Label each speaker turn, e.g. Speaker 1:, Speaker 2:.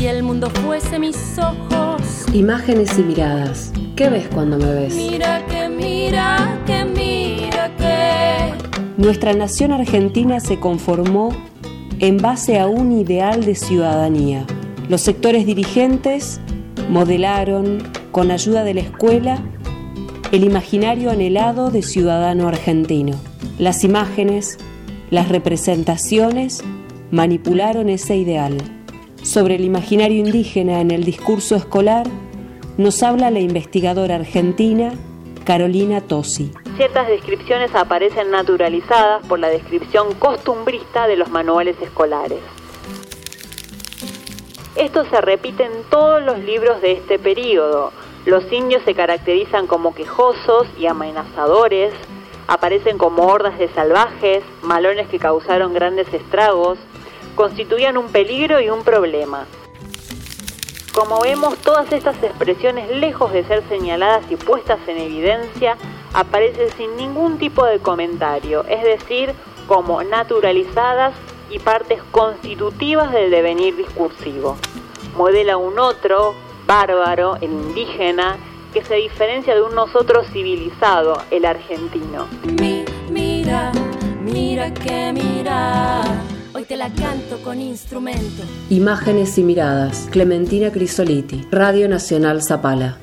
Speaker 1: Si el mundo fuese mis ojos.
Speaker 2: Imágenes y miradas. ¿Qué ves cuando me ves?
Speaker 1: Mira que mira que mira que.
Speaker 2: Nuestra nación argentina se conformó en base a un ideal de ciudadanía. Los sectores dirigentes modelaron, con ayuda de la escuela, el imaginario anhelado de ciudadano argentino. Las imágenes, las representaciones manipularon ese ideal. Sobre el imaginario indígena en el discurso escolar nos habla la investigadora argentina Carolina Tosi.
Speaker 3: Ciertas descripciones aparecen naturalizadas por la descripción costumbrista de los manuales escolares. Esto se repite en todos los libros de este periodo. Los indios se caracterizan como quejosos y amenazadores, aparecen como hordas de salvajes, malones que causaron grandes estragos, constituían un peligro y un problema. Como vemos, todas estas expresiones, lejos de ser señaladas y puestas en evidencia, aparecen sin ningún tipo de comentario, es decir, como naturalizadas y partes constitutivas del devenir discursivo. Modela un otro, bárbaro, el indígena, que se diferencia de un nosotros civilizado, el argentino.
Speaker 1: mira, mira que mira. La canto con instrumento.
Speaker 2: Imágenes y miradas. Clementina Crisoliti. Radio Nacional Zapala.